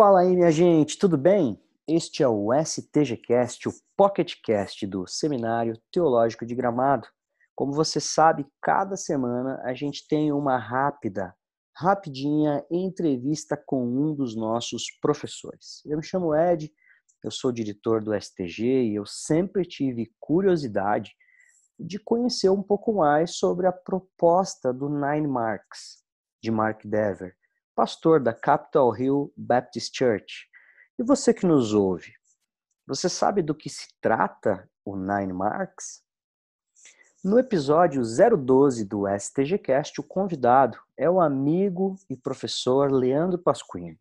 Fala aí, minha gente, tudo bem? Este é o STGcast, o PocketCast do Seminário Teológico de Gramado. Como você sabe, cada semana a gente tem uma rápida, rapidinha entrevista com um dos nossos professores. Eu me chamo Ed, eu sou diretor do STG e eu sempre tive curiosidade de conhecer um pouco mais sobre a proposta do Nine Marks, de Mark Dever, pastor da Capitol Hill Baptist Church. E você que nos ouve, você sabe do que se trata o Nine Marks? No episódio 012 do STGcast, o convidado é o amigo e professor Leandro Pasquini.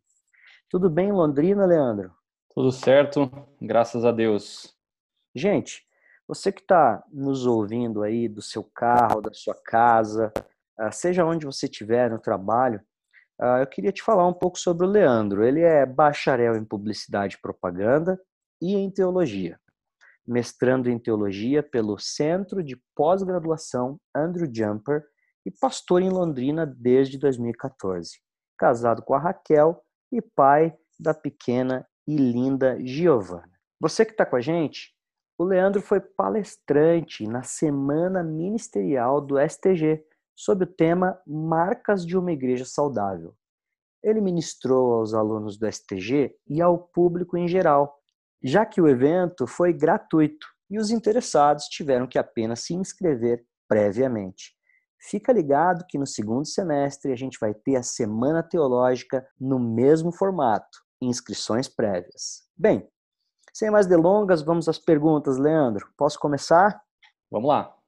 Tudo bem em Londrina, Leandro? Tudo certo, graças a Deus. Gente, você que está nos ouvindo aí do seu carro, da sua casa, ah, seja onde você estiver no trabalho, eu queria te falar um pouco sobre o Leandro. Ele é bacharel em publicidade e propaganda e em teologia, mestrando em teologia pelo Centro de Pós-Graduação Andrew Jumper e pastor em Londrina desde 2014. Casado com a Raquel e pai da pequena e linda Giovana. Você que está com a gente, o Leandro foi palestrante na Semana Ministerial do STG sob o tema Marcas de uma Igreja Saudável. Ele ministrou aos alunos do STG e ao público em geral, já que o evento foi gratuito e os interessados tiveram que apenas se inscrever previamente. Fica ligado que no segundo semestre a gente vai ter a Semana Teológica no mesmo formato, inscrições prévias. Bem, sem mais delongas, vamos às perguntas, Leandro. Posso começar? Vamos lá.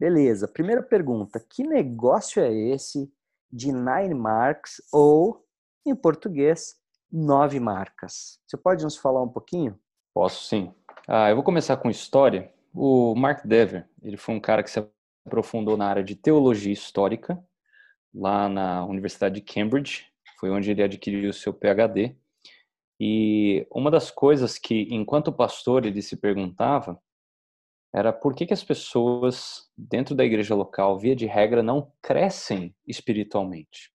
Beleza. Primeira pergunta: que negócio é esse de nine marks ou, em português, nove marcas? Você pode nos falar um pouquinho? Posso sim. Ah, eu vou começar com história. O Mark Dever, ele foi um cara que se aprofundou na área de teologia histórica lá na Universidade de Cambridge. Foi onde ele adquiriu seu PhD. E uma das coisas que, enquanto pastor, ele se perguntava era por que, que as pessoas dentro da igreja local, via de regra, não crescem espiritualmente.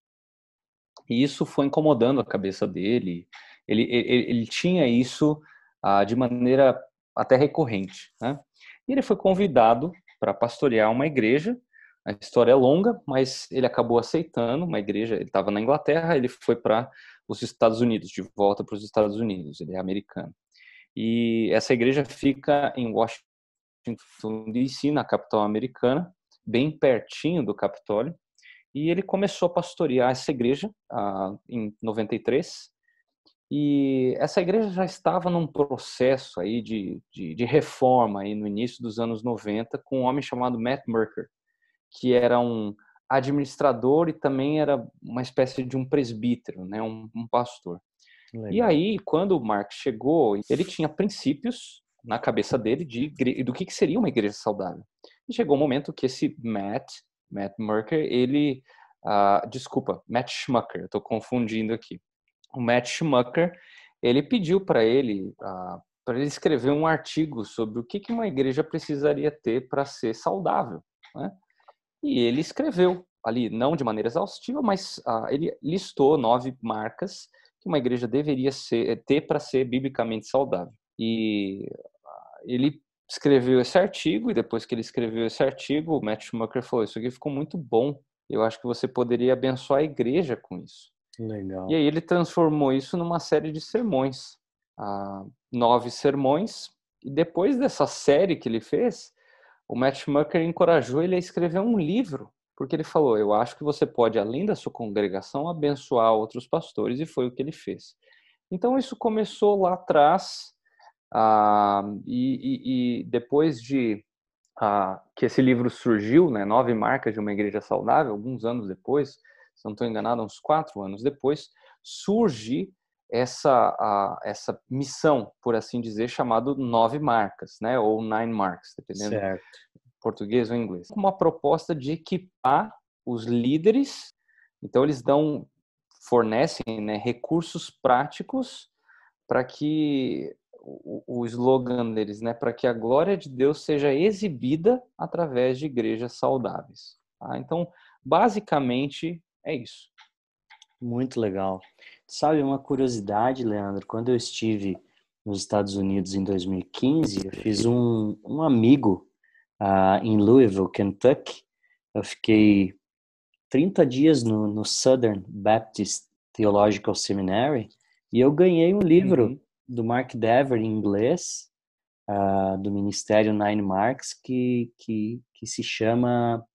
E isso foi incomodando a cabeça dele. Ele, ele, ele tinha isso ah, de maneira até recorrente. Né? E ele foi convidado para pastorear uma igreja. A história é longa, mas ele acabou aceitando uma igreja. Ele estava na Inglaterra, ele foi para os Estados Unidos, de volta para os Estados Unidos, ele é americano. E essa igreja fica em Washington DC, na capital americana, bem pertinho do Capitólio. E ele começou a pastorear essa igreja ah, em 93. E essa igreja já estava num processo aí de, de, de, reforma aí no início dos anos 90 com um homem chamado Matt Merker, que era um administrador e também era uma espécie de um presbítero, né, um, um pastor. Legal. E aí, quando o Mark chegou, ele tinha princípios na cabeça dele de do que, que seria uma igreja saudável. E chegou um momento que esse Matt, Matt Merker, ele, uh, desculpa, Matt Schmucker, estou confundindo aqui. O Matt Schmucker, ele pediu para ele uh, para ele escrever um artigo sobre o que, que uma igreja precisaria ter para ser saudável. Né? E ele escreveu ali, não de maneira exaustiva, mas uh, ele listou nove marcas que uma igreja deveria ser, ter para ser biblicamente saudável. E ele escreveu esse artigo, e depois que ele escreveu esse artigo, o Matt Schumacher falou: Isso aqui ficou muito bom. Eu acho que você poderia abençoar a igreja com isso. Legal. E aí ele transformou isso numa série de sermões. Uh, nove sermões. E depois dessa série que ele fez, o Matt Schumacher encorajou ele a escrever um livro, porque ele falou: Eu acho que você pode, além da sua congregação, abençoar outros pastores, e foi o que ele fez. Então, isso começou lá atrás, ah, e, e, e, depois de ah, que esse livro surgiu, né, Nove Marcas de uma Igreja Saudável, alguns anos depois, se não estou enganado, uns quatro anos depois, surge essa, essa missão, por assim dizer, chamado nove marcas, né? Ou nine marks, dependendo certo. português ou inglês. Uma proposta de equipar os líderes. Então eles dão, fornecem né, recursos práticos para que o, o slogan deles, né, para que a glória de Deus seja exibida através de igrejas saudáveis. Tá? Então, basicamente é isso. Muito legal. Sabe, uma curiosidade, Leandro, quando eu estive nos Estados Unidos em 2015, eu fiz um, um amigo uh, em Louisville, Kentucky. Eu fiquei 30 dias no, no Southern Baptist Theological Seminary e eu ganhei um livro uhum. Do Mark Dever em inglês, uh, do Ministério Nine Marks, que, que, que se chama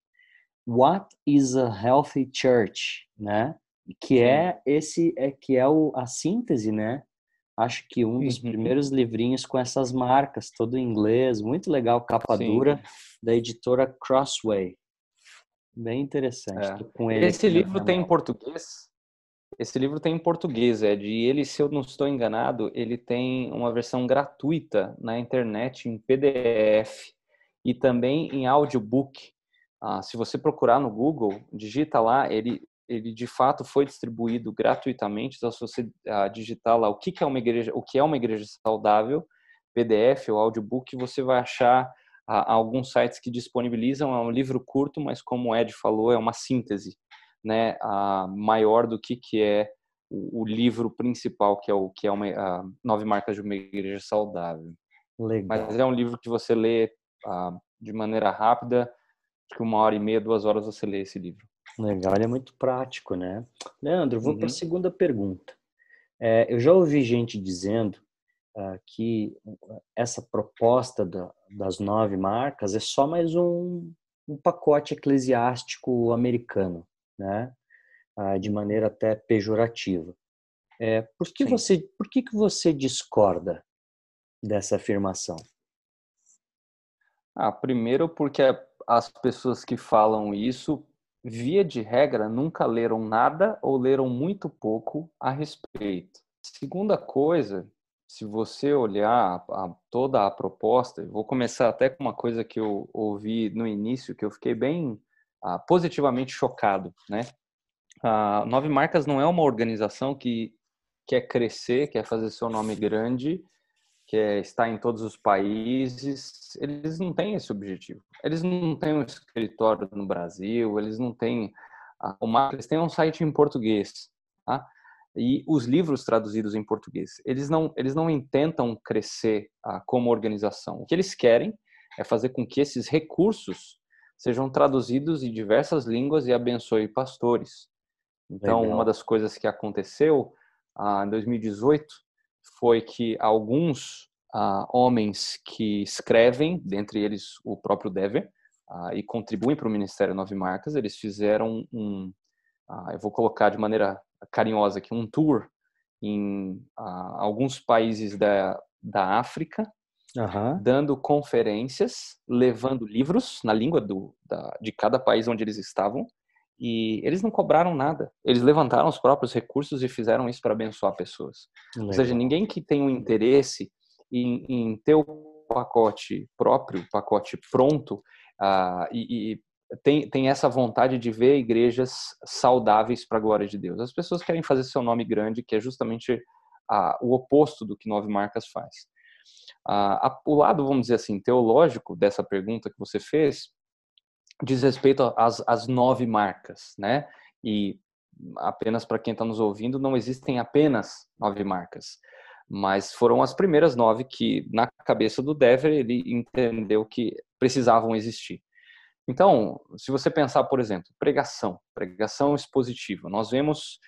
What is a Healthy Church, né? Que é esse é que é o, a síntese, né? Acho que um dos uhum. primeiros livrinhos com essas marcas, todo em inglês, muito legal, capa Sim. dura, da editora Crossway. Bem interessante. É. Com ele Esse livro tem em português? Esse livro tem em português, Ed, e ele, se eu não estou enganado, ele tem uma versão gratuita na internet em PDF e também em audiobook. Ah, se você procurar no Google, digita lá, ele, ele de fato foi distribuído gratuitamente. Então, se você ah, digitar lá o que, que é uma igreja, o que é uma igreja saudável, PDF ou audiobook, você vai achar ah, alguns sites que disponibilizam. É um livro curto, mas como o Ed falou, é uma síntese né, a maior do que, que é o, o livro principal, que é o que é uma a nove marcas de uma igreja saudável. Legal. Mas é um livro que você lê ah, de maneira rápida, acho que uma hora e meia, duas horas você lê esse livro. Legal, ele é muito prático, né? Leandro, vou uhum. para a segunda pergunta. É, eu já ouvi gente dizendo uh, que essa proposta da, das nove marcas é só mais um, um pacote eclesiástico americano né? Ah, de maneira até pejorativa. É, por que você, por que, que você discorda dessa afirmação? Ah, primeiro porque as pessoas que falam isso, via de regra, nunca leram nada ou leram muito pouco a respeito. Segunda coisa, se você olhar a, toda a proposta, vou começar até com uma coisa que eu ouvi no início, que eu fiquei bem ah, positivamente chocado, né? A Nove Marcas não é uma organização que quer crescer, quer fazer seu nome grande, quer estar em todos os países. Eles não têm esse objetivo. Eles não têm um escritório no Brasil, eles não têm uma, eles têm um site em português, tá? E os livros traduzidos em português, eles não eles não intentam crescer ah, como organização. O que eles querem é fazer com que esses recursos sejam traduzidos em diversas línguas e abençoe pastores. Então, Legal. uma das coisas que aconteceu ah, em 2018 foi que alguns ah, homens que escrevem, dentre eles o próprio Dever, ah, e contribuem para o Ministério Nove Marcas, eles fizeram um, eu vou colocar de maneira carinhosa aqui, um tour em alguns países da, da África uhum. dando conferências, levando livros na língua do, da, de cada país onde eles estavam. E eles não cobraram nada. Eles levantaram os próprios recursos e fizeram isso para abençoar pessoas. Legal. Ou seja, ninguém que tem um interesse em, em ter o pacote próprio, pacote pronto, uh, e, e tem, tem essa vontade de ver igrejas saudáveis para a glória de Deus. As pessoas querem fazer seu nome grande, que é justamente o oposto do que Nove Marcas faz. O lado, vamos dizer assim, teológico dessa pergunta que você fez diz respeito às, às nove marcas, né? E apenas para quem está nos ouvindo, não existem apenas nove marcas, mas foram as primeiras nove que, na cabeça do Dever, ele entendeu que precisavam existir. Então, se você pensar, por exemplo, pregação, pregação expositiva, nós vemos,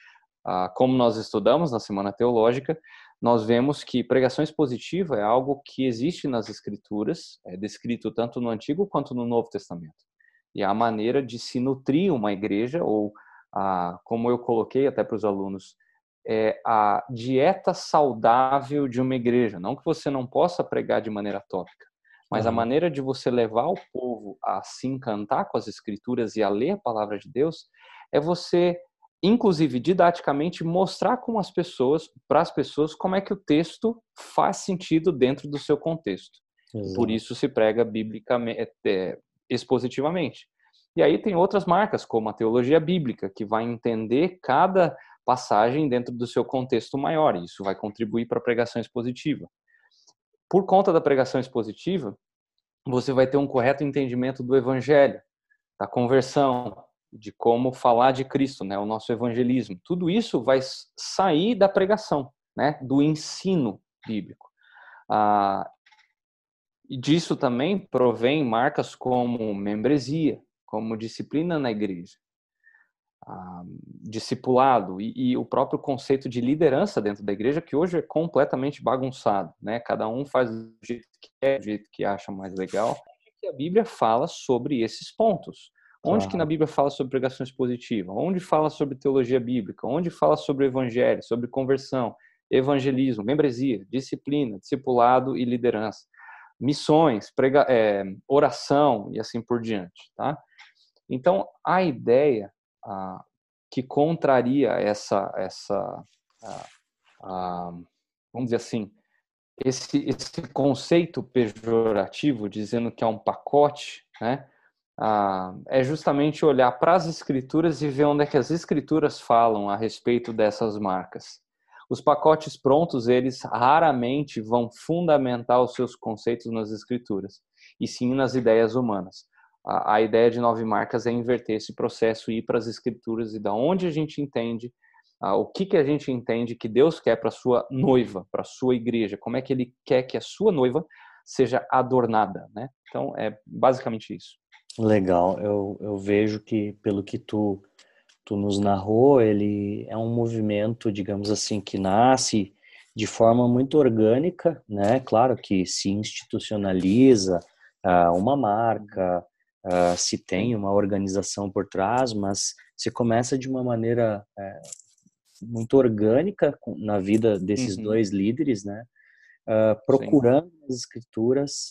ah, como nós estudamos na Semana Teológica, nós vemos que pregação expositiva é algo que existe nas escrituras, é descrito tanto no Antigo quanto no Novo Testamento. E é a maneira de se nutrir uma igreja, ou a, como eu coloquei até para os alunos, é a dieta saudável de uma igreja. Não que você não possa pregar de maneira tópica, mas uhum. a maneira de você levar o povo a se encantar com as escrituras e a ler a palavra de Deus é você inclusive didaticamente mostrar com as pessoas, para as pessoas, como é que o texto faz sentido dentro do seu contexto. Exato. Por isso se prega biblicamente, é, expositivamente. E aí tem outras marcas, como a teologia bíblica, que vai entender cada passagem dentro do seu contexto maior. E isso vai contribuir para a pregação expositiva. Por conta da pregação expositiva, você vai ter um correto entendimento do evangelho, da conversão, de como falar de Cristo, né, o nosso evangelismo. Tudo isso vai sair da pregação, né, do ensino bíblico. Ah, e disso também provém marcas como membresia, como disciplina na igreja, ah, discipulado e, e, o próprio conceito de liderança dentro da igreja que hoje é completamente bagunçado, né? Cada um faz do jeito que quer, do jeito que acha mais legal. E a Bíblia fala sobre esses pontos. Onde que na Bíblia fala sobre pregação expositiva? Onde fala sobre teologia bíblica? Onde fala sobre evangelho, sobre conversão, evangelismo, membresia, disciplina, discipulado e liderança, missões, prega, é, oração e assim por diante, tá? Então a ideia ah, que contraria essa essa ah, ah, vamos dizer assim esse esse conceito pejorativo dizendo que é um pacote, né? Ah, é justamente olhar para as escrituras e ver onde é que as escrituras falam a respeito dessas marcas. Os pacotes prontos, eles raramente vão fundamentar os seus conceitos nas escrituras, e sim nas ideias humanas. A, a ideia de nove marcas é inverter esse processo e ir para as escrituras e da onde a gente entende ah, o que, que a gente entende que Deus quer para sua noiva, para sua igreja, como é que ele quer que a sua noiva seja adornada, né? Então, é basicamente isso. Legal, eu, eu vejo que pelo que tu, tu nos narrou, ele é um movimento, digamos assim, que nasce de forma muito orgânica, né? Claro que se institucionaliza uh, uma marca, uh, se tem uma organização por trás, mas se começa de uma maneira uh, muito orgânica na vida desses uhum. dois líderes, né? Ah, procurando Sim. as escrituras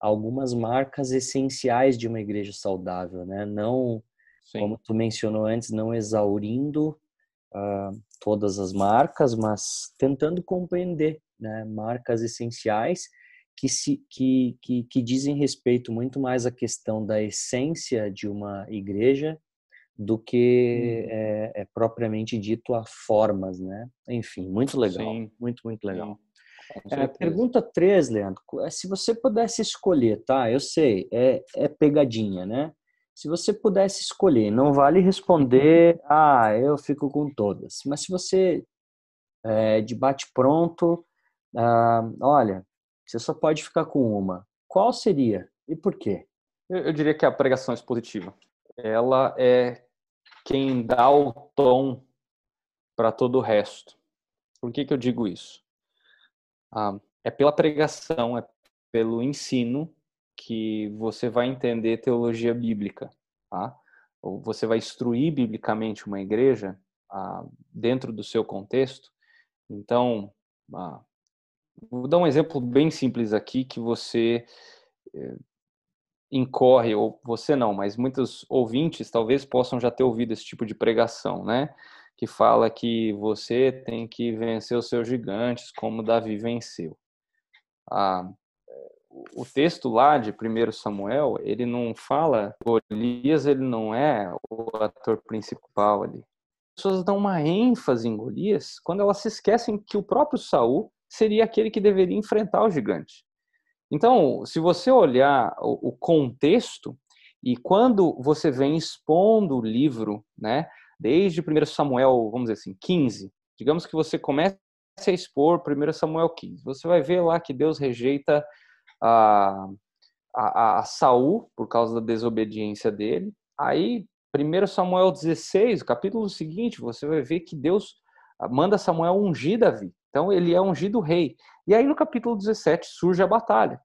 algumas marcas essenciais de uma igreja saudável, né? Não, Sim. como tu mencionou antes, não exaurindo uh, todas as marcas, mas tentando compreender, né? Marcas essenciais que, se, que, que, que dizem respeito muito mais à questão da essência de uma igreja do que hum. é, é, propriamente dito a formas, né? Enfim, muito legal, Sim. muito, muito legal. Sim. É, pergunta 3, Leandro. É, se você pudesse escolher, tá? Eu sei, é, é pegadinha, né? Se você pudesse escolher, não vale responder, ah, eu fico com todas. Mas se você, é, de bate-pronto, ah, olha, você só pode ficar com uma, qual seria e por quê? Eu, eu diria que a pregação expositiva. Ela é quem dá o tom para todo o resto. Por que, que eu digo isso? Ah, é pela pregação, é pelo ensino que você vai entender teologia bíblica, tá? Ou você vai instruir biblicamente uma igreja ah, dentro do seu contexto. Então, ah, vou dar um exemplo bem simples aqui que você eh, incorre, ou você não, mas muitos ouvintes talvez possam já ter ouvido esse tipo de pregação, né? Que fala que você tem que vencer os seus gigantes como Davi venceu. Ah, o texto lá de 1 Samuel, ele não fala, Golias ele não é o ator principal ali. As pessoas dão uma ênfase em Golias quando elas se esquecem que o próprio Saul seria aquele que deveria enfrentar o gigante. Então, se você olhar o contexto e quando você vem expondo o livro, né, desde 1 Samuel, vamos dizer assim, 15. Digamos que você comece a expor 1 Samuel 15. Você vai ver lá que Deus rejeita a, a, a Saul por causa da desobediência dele. Aí, 1 Samuel 16, capítulo seguinte, você vai ver que Deus manda Samuel ungir Davi. Então, ele é ungido rei. E aí, no capítulo 17, surge a batalha.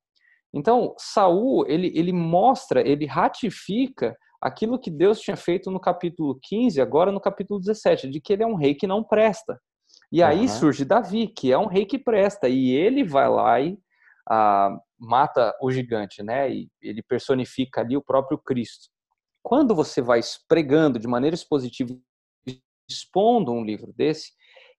Então, Saul, ele, ele mostra, ele ratifica aquilo que Deus tinha feito no capítulo 15, agora no capítulo 17, de que ele é um rei que não presta. E aí uhum. surge Davi, que é um rei que presta, e ele vai lá e ah, mata o gigante, né? E ele personifica ali o próprio Cristo. Quando você vai pregando de maneira expositiva, expondo um livro desse,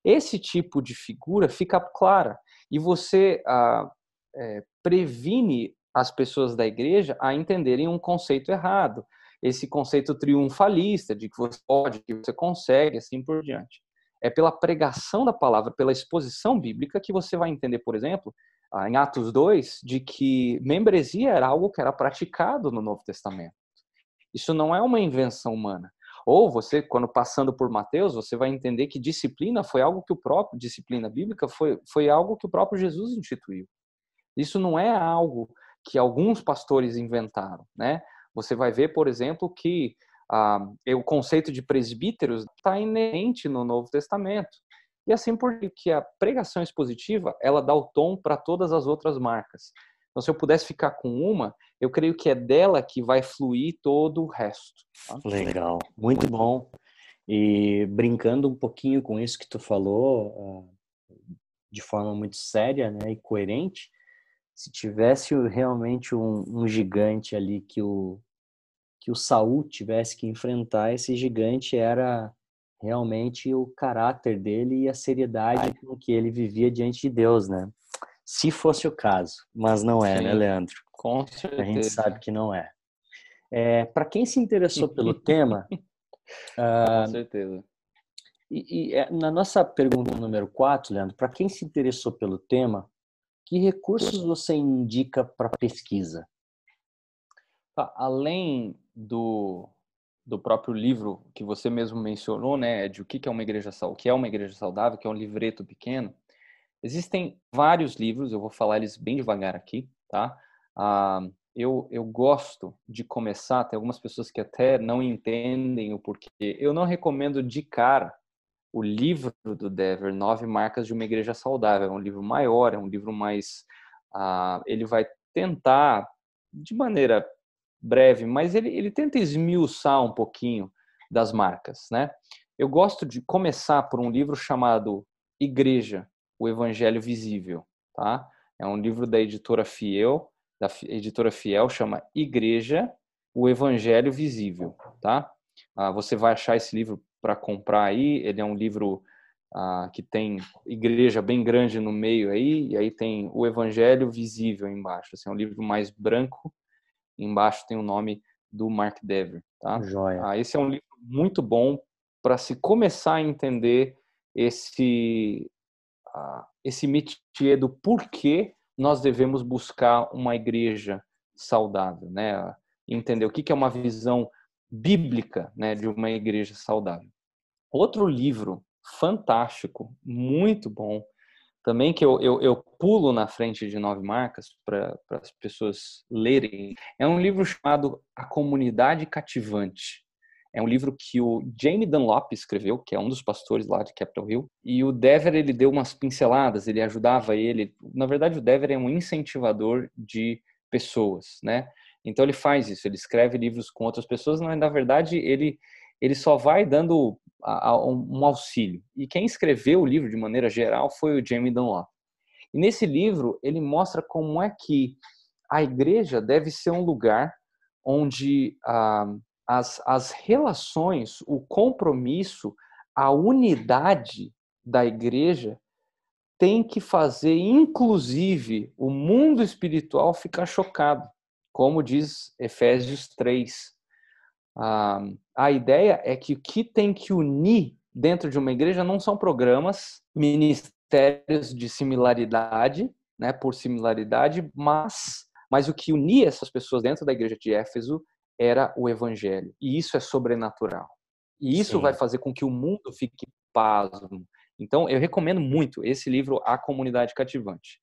esse tipo de figura fica clara e você ah, é, previne as pessoas da igreja a entenderem um conceito errado esse conceito triunfalista de que você pode, que você consegue, assim por diante. É pela pregação da palavra, pela exposição bíblica que você vai entender, por exemplo, ah, em Atos 2, de que membresia era algo que era praticado no Novo Testamento. Isso não é uma invenção humana. Ou você, quando passando por Mateus, você vai entender que disciplina foi algo que o próprio, disciplina bíblica foi, foi algo que o próprio Jesus instituiu. Isso não é algo que alguns pastores inventaram, né? Você vai ver, por exemplo, que ah, o conceito de presbíteros está inerente no Novo Testamento. E assim porque a pregação expositiva, ela dá o tom para todas as outras marcas. Então, se eu pudesse ficar com uma, eu creio que é dela que vai fluir todo o resto. Tá? Legal, muito bom. E brincando um pouquinho com isso que tu falou, ah, de forma muito séria né, e coerente, se tivesse realmente um, um gigante ali que o, que o Saul tivesse que enfrentar, esse gigante era realmente o caráter dele e a seriedade com que ele vivia diante de Deus, né? Se fosse o caso, mas não é, né, Sim, né, Leandro? Com certeza. A gente sabe que não é. é Para quem se interessou pelo tema, com uh, certeza. E, e, é, na nossa pergunta número 4, Leandro, para quem se interessou pelo tema, que recursos você indica para pesquisa? Além do, do próprio livro que você mesmo mencionou, né, de o que é uma igreja saudável, o que é uma igreja saudável, que é um livreto pequeno, existem vários livros, eu vou falar eles bem devagar aqui, tá? Ah, eu, eu gosto de começar, tem algumas pessoas que até não entendem o porquê. Eu não recomendo de cara o livro do Dever, Nove Marcas de uma Igreja Saudável. É um livro maior, é um livro mais. Ah, ele vai tentar, de maneira breve, mas ele, ele tenta esmiuçar um pouquinho das marcas, né? Eu gosto de começar por um livro chamado Igreja, o Evangelho Visível, tá? É um livro da editora Fiel, da editora Fiel, chama Igreja, o Evangelho Visível, tá? Ah, você vai achar esse livro para comprar aí. Ele é um livro ah, que tem igreja bem grande no meio aí, e aí tem o Evangelho Visível embaixo. Assim, é um livro mais branco Embaixo tem o nome do Mark Dever, tá? Joia. Ah, esse é um livro muito bom para se começar a entender esse uh, esse métier do porquê nós devemos buscar uma igreja saudável, né? Entender o que é uma visão bíblica, né, de uma igreja saudável. Outro livro fantástico, muito bom, também que eu, eu, eu pulo na frente de nove marcas para as pessoas lerem. É um livro chamado A Comunidade Cativante. É um livro que o Jamie Dunlop escreveu, que é um dos pastores lá de Capitol Hill. E o Dever, ele deu umas pinceladas, ele ajudava ele. Na verdade, o Dever é um incentivador de pessoas, né? Então ele faz isso, ele escreve livros com outras pessoas, mas na verdade ele ele só vai dando um auxílio. E quem escreveu o livro de maneira geral foi o Jamie Dunlop. E nesse livro ele mostra como é que a igreja deve ser um lugar onde ah, as, as relações, o compromisso, a unidade da igreja tem que fazer, inclusive, o mundo espiritual ficar chocado, como diz Efésios 3. Ah, a ideia é que o que tem que unir dentro de uma igreja não são programas, ministérios de similaridade, né, por similaridade, mas, mas o que unia essas pessoas dentro da igreja de Éfeso era o evangelho. E isso é sobrenatural. E isso Sim. vai fazer com que o mundo fique pasmo. Então, eu recomendo muito esse livro, A Comunidade Cativante.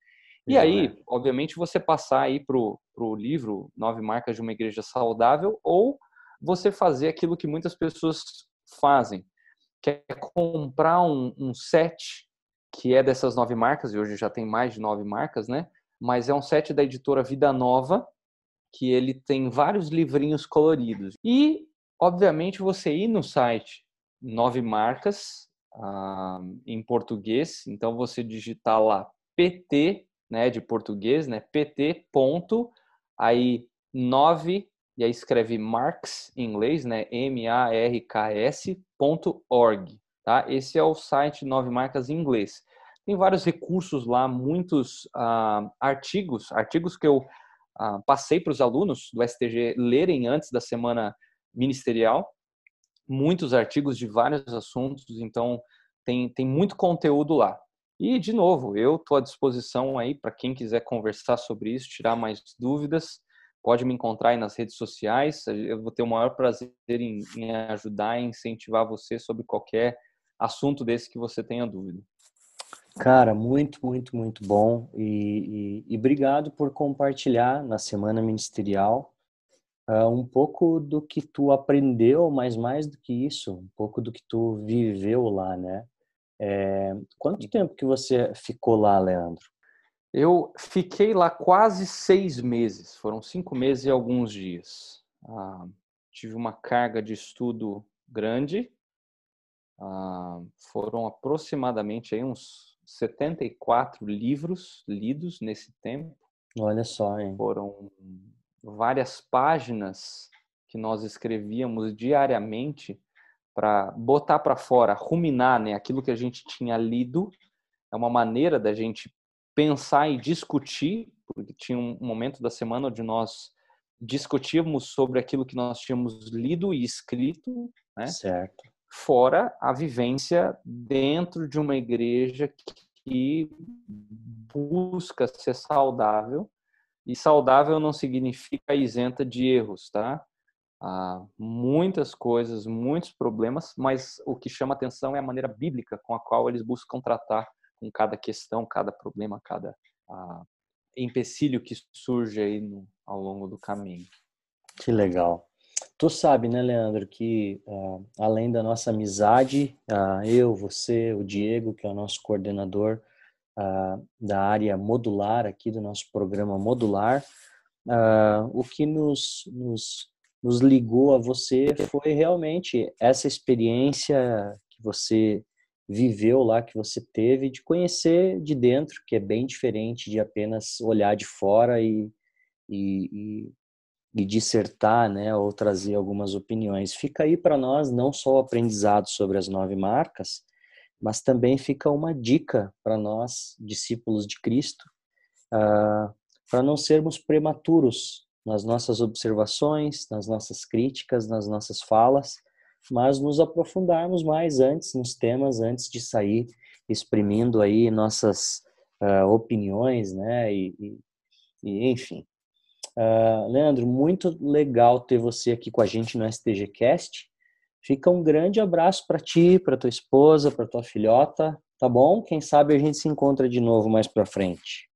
E aí, é. obviamente, você passar aí para o livro Nove Marcas de uma Igreja Saudável ou você fazer aquilo que muitas pessoas fazem, que é comprar um, um set que é dessas nove marcas, e hoje já tem mais de nove marcas, né? Mas é um set da editora Vida Nova, que ele tem vários livrinhos coloridos. E, obviamente, você ir no site Nove Marcas, ah, em português, então você digitar lá PT, né, de português, né, PT ponto, aí nove e aí escreve Marks em inglês, né? M-A-R-K-S.org, tá? Esse é o site Nove Marcas em inglês. Tem vários recursos lá, muitos uh, artigos, artigos que eu uh, passei para os alunos do STG lerem antes da semana ministerial, muitos artigos de vários assuntos, então tem, tem muito conteúdo lá. E, de novo, eu estou à disposição aí para quem quiser conversar sobre isso, tirar mais dúvidas pode me encontrar aí nas redes sociais. Eu vou ter o maior prazer em, em ajudar e incentivar você sobre qualquer assunto desse que você tenha dúvida. Cara, muito, muito, muito bom. E, e, e obrigado por compartilhar na Semana Ministerial uh, um pouco do que tu aprendeu, mas mais do que isso, um pouco do que tu viveu lá, né? É, quanto tempo que você ficou lá, Leandro? Eu fiquei lá quase seis meses, foram cinco meses e alguns dias. Ah, tive uma carga de estudo grande, ah, foram aproximadamente aí uns 74 livros lidos nesse tempo. Olha só, hein? Foram várias páginas que nós escrevíamos diariamente para botar para fora, ruminar, né, aquilo que a gente tinha lido. É uma maneira da gente pensar e discutir, porque tinha um momento da semana onde nós discutíamos sobre aquilo que nós tínhamos lido e escrito, né? Certo. Fora a vivência dentro de uma igreja que busca ser saudável e saudável não significa isenta de erros, tá? Há muitas coisas, muitos problemas, mas o que chama atenção é a maneira bíblica com a qual eles buscam tratar com cada questão, cada problema, cada empecilho que surge aí no, ao longo do caminho. Que legal. Tu sabe, né, Leandro, que uh, além da nossa amizade, uh, eu, você, o Diego, que é o nosso coordenador, uh, da área modular aqui do nosso programa modular. O que nos, nos, nos ligou a você foi realmente essa experiência que você viveu lá, que você teve, de conhecer de dentro, que é bem diferente de apenas olhar de fora e, e, e, e dissertar, né, ou trazer algumas opiniões. Fica aí para nós não só o aprendizado sobre as nove marcas, mas também fica uma dica para nós, discípulos de Cristo, uh, para não sermos prematuros nas nossas observações, nas nossas críticas, nas nossas falas, mas nos aprofundarmos mais antes nos temas, antes de sair exprimindo aí nossas uh, opiniões, né? E, e, e enfim. Uh, Leandro, muito legal ter você aqui com a gente no STGcast. Fica um grande abraço para ti, para tua esposa, para tua filhota, tá bom? Quem sabe a gente se encontra de novo mais para frente.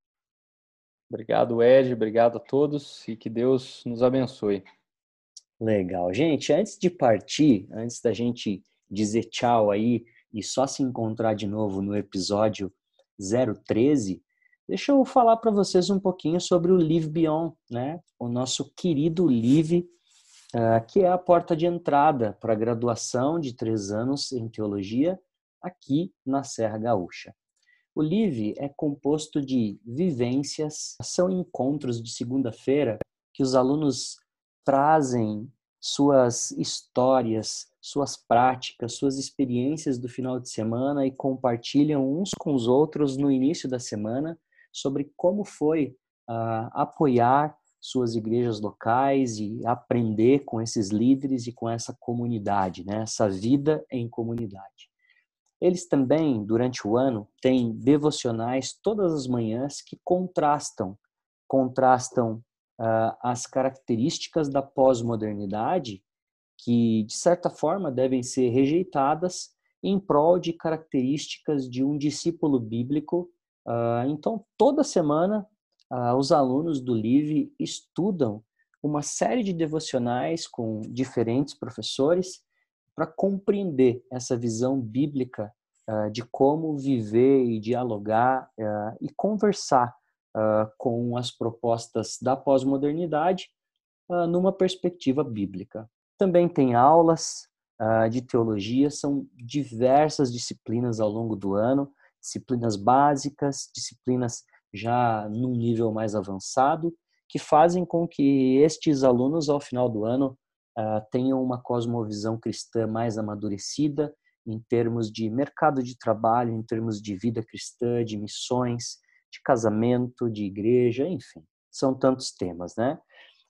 Obrigado, Ed, obrigado a todos e que Deus nos abençoe. Legal. Gente, antes de partir, antes da gente dizer tchau aí e só se encontrar de novo no episódio 013, deixa eu falar para vocês um pouquinho sobre o Live Beyond, né? O nosso querido Live uh, que é a porta de entrada para a graduação de três anos em teologia aqui na Serra Gaúcha. O LIVE é composto de vivências, são encontros de segunda-feira que os alunos trazem suas histórias, suas práticas, suas experiências do final de semana e compartilham uns com os outros no início da semana sobre como foi uh, apoiar suas igrejas locais e aprender com esses líderes e com essa comunidade, né? essa vida em comunidade. Eles também, durante o ano, têm devocionais todas as manhãs que contrastam, contrastam uh, as características da pós-modernidade que, de certa forma, devem ser rejeitadas em prol de características de um discípulo bíblico. Uh, então, toda semana ah, os alunos do LIVE estudam uma série de devocionais com diferentes professores para compreender essa visão bíblica de como viver e dialogar e conversar com as propostas da pós-modernidade numa perspectiva bíblica. Também tem aulas de teologia, são diversas disciplinas ao longo do ano, disciplinas básicas, disciplinas já num nível mais avançado, que fazem com que estes alunos, ao final do ano, uh, tenham uma cosmovisão cristã mais amadurecida em termos de mercado de trabalho, em termos de vida cristã, de missões, de casamento, de igreja, enfim, são tantos temas, né?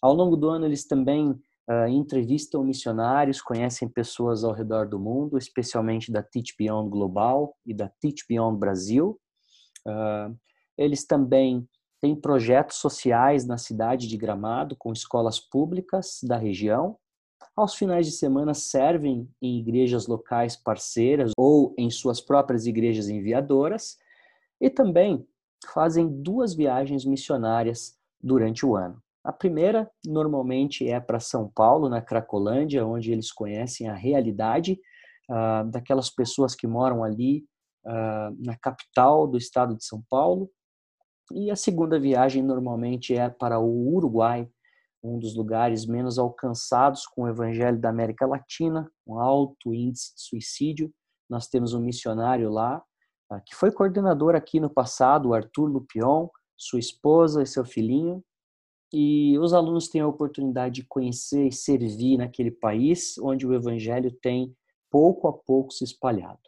Ao longo do ano, eles também uh, entrevistam missionários, conhecem pessoas ao redor do mundo, especialmente da Teach Beyond Global e da Teach Beyond Brasil. Uh, eles também tem projetos sociais na cidade de Gramado com escolas públicas da região. Aos finais de semana servem em igrejas locais parceiras ou em suas próprias igrejas enviadoras e também fazem duas viagens missionárias durante o ano. A primeira, normalmente, é para São Paulo, na Cracolândia, onde eles conhecem a realidade uh, daquelas pessoas que moram ali uh, na capital do estado de São Paulo. E a segunda viagem, normalmente, é para o Uruguai, um dos lugares menos alcançados com o evangelho da América Latina, um alto índice de suicídio. Nós temos um missionário lá, que foi coordenador aqui no passado, o Arthur Lupion, sua esposa e seu filhinho, e os alunos têm a oportunidade de conhecer e servir naquele país onde o evangelho tem pouco a pouco se espalhado.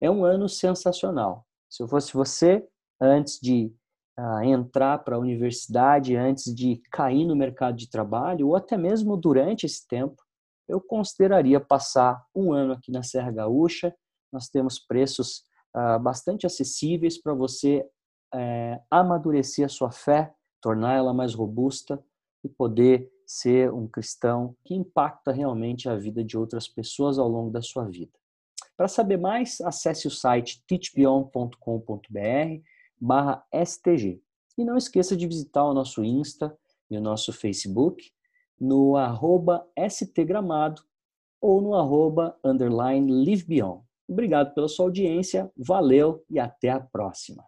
É um ano sensacional. Se eu fosse você, antes de uh, entrar para a universidade, antes de cair no mercado de trabalho, ou até mesmo durante esse tempo, eu consideraria passar um ano aqui na Serra Gaúcha. Nós temos preços uh, bastante acessíveis para você uh, amadurecer a sua fé tornar ela mais robusta e poder ser um cristão que impacta realmente a vida de outras pessoas ao longo da sua vida. Para saber mais, acesse o site teachbeyond.com.br barra STG. E não esqueça de visitar o nosso Insta e o nosso Facebook no arroba stgramado ou no arroba underline livebeyond. Obrigado pela sua audiência, valeu e até a próxima.